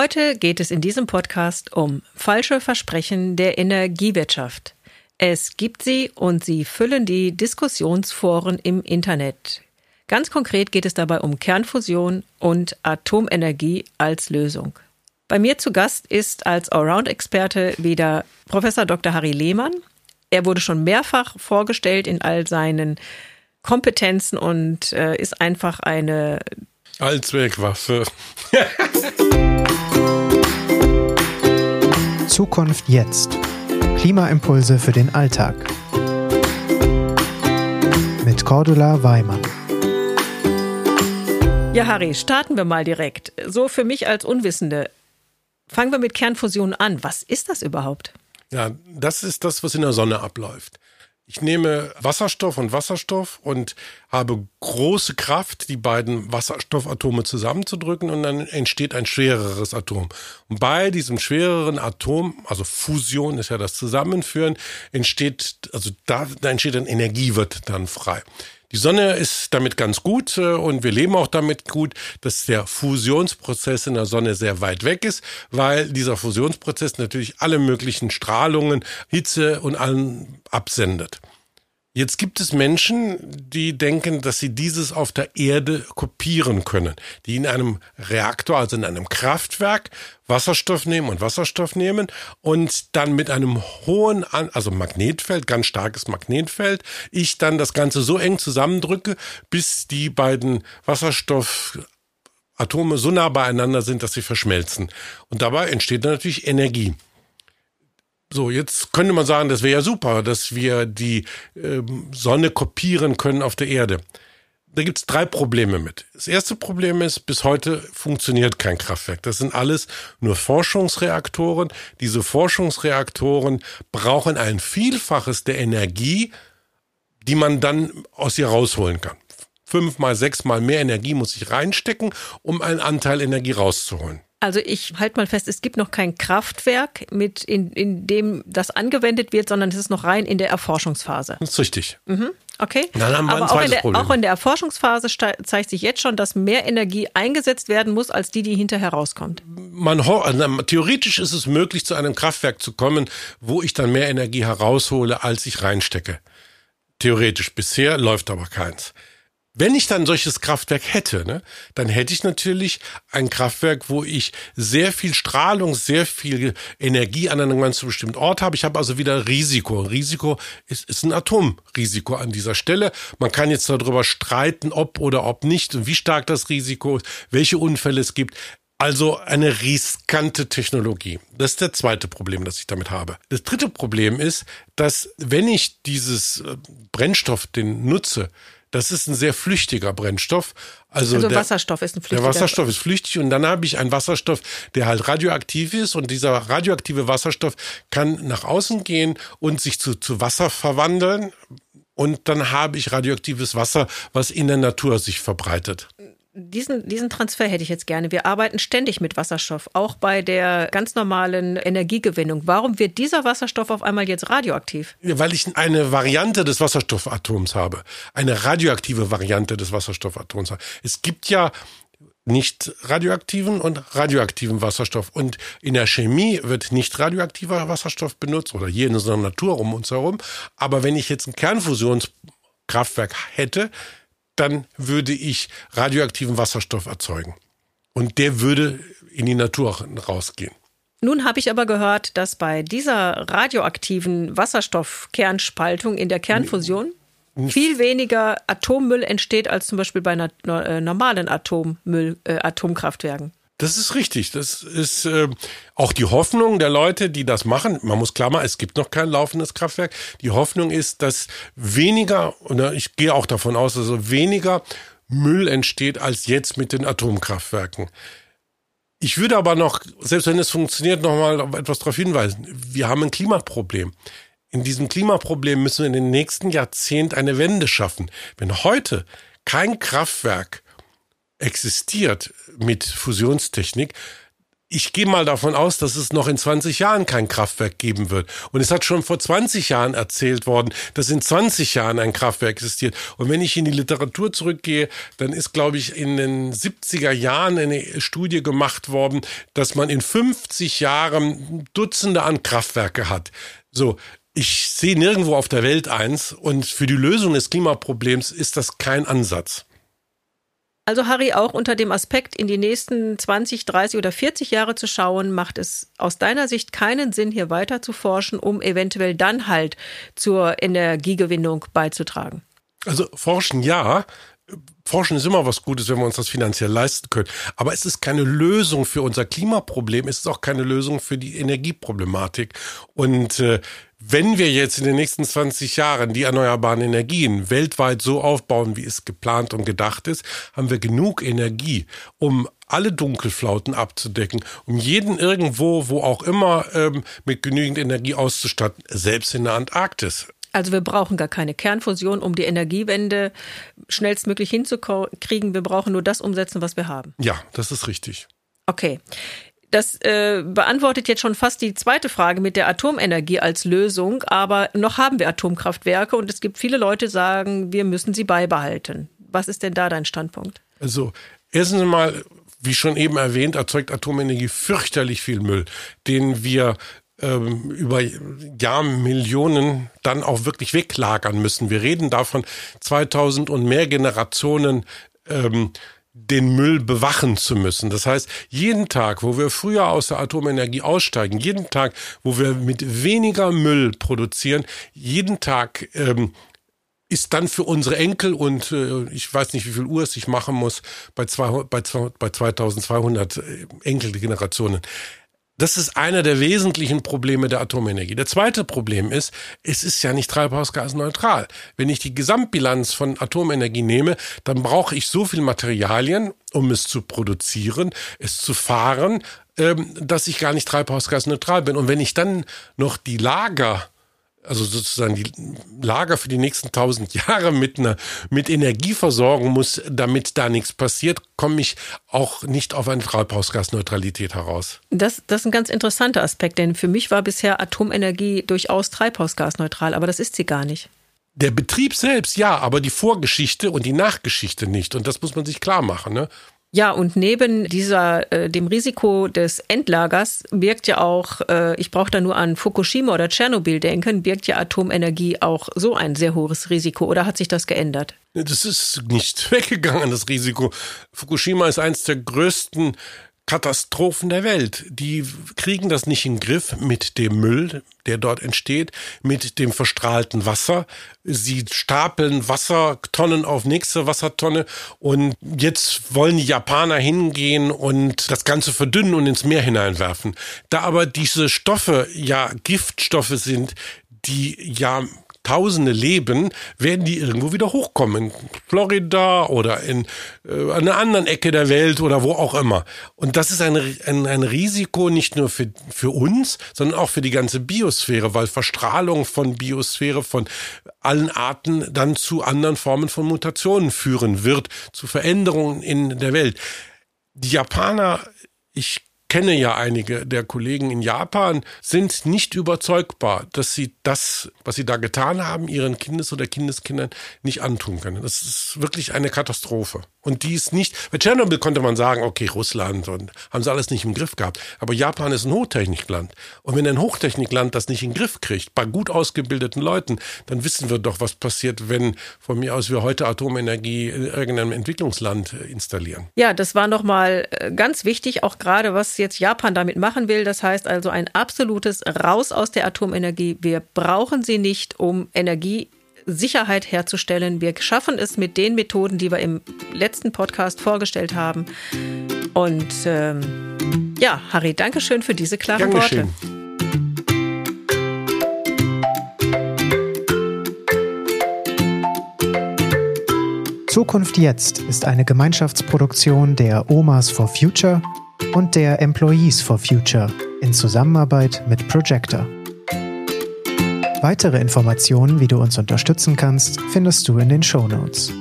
Heute geht es in diesem Podcast um falsche Versprechen der Energiewirtschaft. Es gibt sie und sie füllen die Diskussionsforen im Internet. Ganz konkret geht es dabei um Kernfusion und Atomenergie als Lösung. Bei mir zu Gast ist als Allround-Experte wieder Professor Dr. Harry Lehmann. Er wurde schon mehrfach vorgestellt in all seinen Kompetenzen und äh, ist einfach eine Allzweckwaffe. Zukunft jetzt. Klimaimpulse für den Alltag. Mit Cordula Weimann. Ja, Harry, starten wir mal direkt. So für mich als Unwissende. Fangen wir mit Kernfusion an. Was ist das überhaupt? Ja, das ist das, was in der Sonne abläuft. Ich nehme Wasserstoff und Wasserstoff und habe große Kraft, die beiden Wasserstoffatome zusammenzudrücken und dann entsteht ein schwereres Atom. Und bei diesem schwereren Atom, also Fusion ist ja das Zusammenführen, entsteht, also da, da entsteht dann Energie, wird dann frei. Die Sonne ist damit ganz gut äh, und wir leben auch damit gut, dass der Fusionsprozess in der Sonne sehr weit weg ist, weil dieser Fusionsprozess natürlich alle möglichen Strahlungen, Hitze und allen absendet. Jetzt gibt es Menschen, die denken, dass sie dieses auf der Erde kopieren können, die in einem Reaktor, also in einem Kraftwerk, Wasserstoff nehmen und Wasserstoff nehmen und dann mit einem hohen, also Magnetfeld, ganz starkes Magnetfeld, ich dann das Ganze so eng zusammendrücke, bis die beiden Wasserstoffatome so nah beieinander sind, dass sie verschmelzen. Und dabei entsteht dann natürlich Energie. So, jetzt könnte man sagen, das wäre ja super, dass wir die äh, Sonne kopieren können auf der Erde. Da gibt's drei Probleme mit. Das erste Problem ist, bis heute funktioniert kein Kraftwerk. Das sind alles nur Forschungsreaktoren. Diese Forschungsreaktoren brauchen ein Vielfaches der Energie, die man dann aus ihr rausholen kann. Fünfmal, sechsmal mehr Energie muss ich reinstecken, um einen Anteil Energie rauszuholen. Also ich halte mal fest, es gibt noch kein Kraftwerk, mit in, in dem das angewendet wird, sondern es ist noch rein in der Erforschungsphase. Das ist richtig. Mhm. Okay. Dann haben wir Aber ein auch in, zweites der, Problem. auch in der Erforschungsphase zeigt sich jetzt schon, dass mehr Energie eingesetzt werden muss, als die, die hinterher rauskommt. man also, theoretisch ist es möglich, zu einem Kraftwerk zu kommen, wo ich dann mehr Energie heraushole, als ich reinstecke. Theoretisch. Bisher läuft aber keins. Wenn ich dann solches Kraftwerk hätte, ne, dann hätte ich natürlich ein Kraftwerk, wo ich sehr viel Strahlung, sehr viel Energie an einem ganz bestimmten Ort habe. Ich habe also wieder Risiko. Risiko ist, ist ein Atomrisiko an dieser Stelle. Man kann jetzt darüber streiten, ob oder ob nicht und wie stark das Risiko ist, welche Unfälle es gibt. Also eine riskante Technologie. Das ist der zweite Problem, das ich damit habe. Das dritte Problem ist, dass wenn ich dieses äh, Brennstoff, den nutze, das ist ein sehr flüchtiger Brennstoff. Also, Also der, Wasserstoff ist ein der flüchtiger. Wasserstoff ist flüchtig und dann habe ich einen Wasserstoff, der halt radioaktiv ist und dieser radioaktive Wasserstoff kann nach außen gehen und sich zu, zu Wasser verwandeln und dann habe ich radioaktives Wasser, was in der Natur sich verbreitet. Diesen, diesen Transfer hätte ich jetzt gerne. Wir arbeiten ständig mit Wasserstoff, auch bei der ganz normalen Energiegewinnung. Warum wird dieser Wasserstoff auf einmal jetzt radioaktiv? Weil ich eine Variante des Wasserstoffatoms habe. Eine radioaktive Variante des Wasserstoffatoms habe. Es gibt ja nicht radioaktiven und radioaktiven Wasserstoff. Und in der Chemie wird nicht radioaktiver Wasserstoff benutzt oder hier in unserer Natur um uns herum. Aber wenn ich jetzt ein Kernfusionskraftwerk hätte, dann würde ich radioaktiven Wasserstoff erzeugen. Und der würde in die Natur rausgehen. Nun habe ich aber gehört, dass bei dieser radioaktiven Wasserstoffkernspaltung in der Kernfusion viel weniger Atommüll entsteht als zum Beispiel bei na, äh, normalen Atommüll, äh, Atomkraftwerken. Das ist richtig. Das ist äh, auch die Hoffnung der Leute, die das machen. Man muss klar machen, es gibt noch kein laufendes Kraftwerk. Die Hoffnung ist, dass weniger, oder ich gehe auch davon aus, dass also weniger Müll entsteht als jetzt mit den Atomkraftwerken. Ich würde aber noch, selbst wenn es funktioniert, noch mal auf etwas darauf hinweisen. Wir haben ein Klimaproblem. In diesem Klimaproblem müssen wir in den nächsten Jahrzehnt eine Wende schaffen. Wenn heute kein Kraftwerk existiert mit Fusionstechnik, ich gehe mal davon aus, dass es noch in 20 Jahren kein Kraftwerk geben wird. Und es hat schon vor 20 Jahren erzählt worden, dass in 20 Jahren ein Kraftwerk existiert. Und wenn ich in die Literatur zurückgehe, dann ist, glaube ich, in den 70er Jahren eine Studie gemacht worden, dass man in 50 Jahren Dutzende an Kraftwerke hat. So, ich sehe nirgendwo auf der Welt eins und für die Lösung des Klimaproblems ist das kein Ansatz. Also Harry, auch unter dem Aspekt, in die nächsten 20, 30 oder 40 Jahre zu schauen, macht es aus deiner Sicht keinen Sinn, hier weiter zu forschen, um eventuell dann halt zur Energiegewinnung beizutragen. Also forschen ja, Forschen ist immer was Gutes, wenn wir uns das finanziell leisten können. Aber es ist keine Lösung für unser Klimaproblem. Es ist auch keine Lösung für die Energieproblematik. Und äh, wenn wir jetzt in den nächsten 20 Jahren die erneuerbaren Energien weltweit so aufbauen, wie es geplant und gedacht ist, haben wir genug Energie, um alle Dunkelflauten abzudecken, um jeden irgendwo, wo auch immer, ähm, mit genügend Energie auszustatten, selbst in der Antarktis. Also wir brauchen gar keine Kernfusion, um die Energiewende schnellstmöglich hinzukriegen. Wir brauchen nur das umsetzen, was wir haben. Ja, das ist richtig. Okay. Das äh, beantwortet jetzt schon fast die zweite Frage mit der Atomenergie als Lösung, aber noch haben wir Atomkraftwerke und es gibt viele Leute, die sagen, wir müssen sie beibehalten. Was ist denn da dein Standpunkt? Also, erstens mal, wie schon eben erwähnt, erzeugt Atomenergie fürchterlich viel Müll, den wir ähm, über Jahrmillionen dann auch wirklich weglagern müssen. Wir reden davon, 2000 und mehr Generationen ähm, den Müll bewachen zu müssen. Das heißt, jeden Tag, wo wir früher aus der Atomenergie aussteigen, jeden Tag, wo wir mit weniger Müll produzieren, jeden Tag ähm, ist dann für unsere Enkel und äh, ich weiß nicht, wie viel Uhr es sich machen muss bei, zwei, bei, bei 2200 äh, Enkelgenerationen. Das ist einer der wesentlichen Probleme der Atomenergie. Der zweite Problem ist, es ist ja nicht treibhausgasneutral. Wenn ich die Gesamtbilanz von Atomenergie nehme, dann brauche ich so viel Materialien, um es zu produzieren, es zu fahren, ähm, dass ich gar nicht treibhausgasneutral bin. Und wenn ich dann noch die Lager also sozusagen die Lager für die nächsten tausend Jahre mit einer mit Energie versorgen muss, damit da nichts passiert, komme ich auch nicht auf eine Treibhausgasneutralität heraus. Das, das ist ein ganz interessanter Aspekt, denn für mich war bisher Atomenergie durchaus treibhausgasneutral, aber das ist sie gar nicht. Der Betrieb selbst ja, aber die Vorgeschichte und die Nachgeschichte nicht. Und das muss man sich klar machen. Ne? Ja, und neben dieser äh, dem Risiko des Endlagers birgt ja auch, äh, ich brauche da nur an Fukushima oder Tschernobyl denken, birgt ja Atomenergie auch so ein sehr hohes Risiko. Oder hat sich das geändert? Das ist nicht weggegangen, das Risiko. Fukushima ist eines der größten Katastrophen der Welt. Die kriegen das nicht in den Griff mit dem Müll, der dort entsteht, mit dem verstrahlten Wasser. Sie stapeln Wassertonnen auf nächste Wassertonne und jetzt wollen die Japaner hingehen und das Ganze verdünnen und ins Meer hineinwerfen. Da aber diese Stoffe ja Giftstoffe sind, die ja Tausende leben, werden die irgendwo wieder hochkommen. In Florida oder in äh, einer anderen Ecke der Welt oder wo auch immer. Und das ist ein, ein, ein Risiko nicht nur für, für uns, sondern auch für die ganze Biosphäre, weil Verstrahlung von Biosphäre von allen Arten dann zu anderen Formen von Mutationen führen wird, zu Veränderungen in der Welt. Die Japaner, ich kenne ja einige der Kollegen in Japan, sind nicht überzeugbar, dass sie das, was sie da getan haben, ihren Kindes- oder Kindeskindern nicht antun können. Das ist wirklich eine Katastrophe. Und die ist nicht, bei Tschernobyl konnte man sagen, okay, Russland und haben sie alles nicht im Griff gehabt. Aber Japan ist ein Hochtechnikland. Und wenn ein Hochtechnikland das nicht in den Griff kriegt, bei gut ausgebildeten Leuten, dann wissen wir doch, was passiert, wenn von mir aus wir heute Atomenergie in irgendeinem Entwicklungsland installieren. Ja, das war nochmal äh, ganz wichtig, auch gerade was jetzt Japan damit machen will. Das heißt also ein absolutes Raus aus der Atomenergie. Wir brauchen sie nicht, um Energie Sicherheit herzustellen. Wir schaffen es mit den Methoden, die wir im letzten Podcast vorgestellt haben. Und ähm, ja, Harry, danke schön für diese klaren Worte. Zukunft jetzt ist eine Gemeinschaftsproduktion der Omas for Future und der Employees for Future in Zusammenarbeit mit Projector. Weitere Informationen, wie du uns unterstützen kannst, findest du in den Show Notes.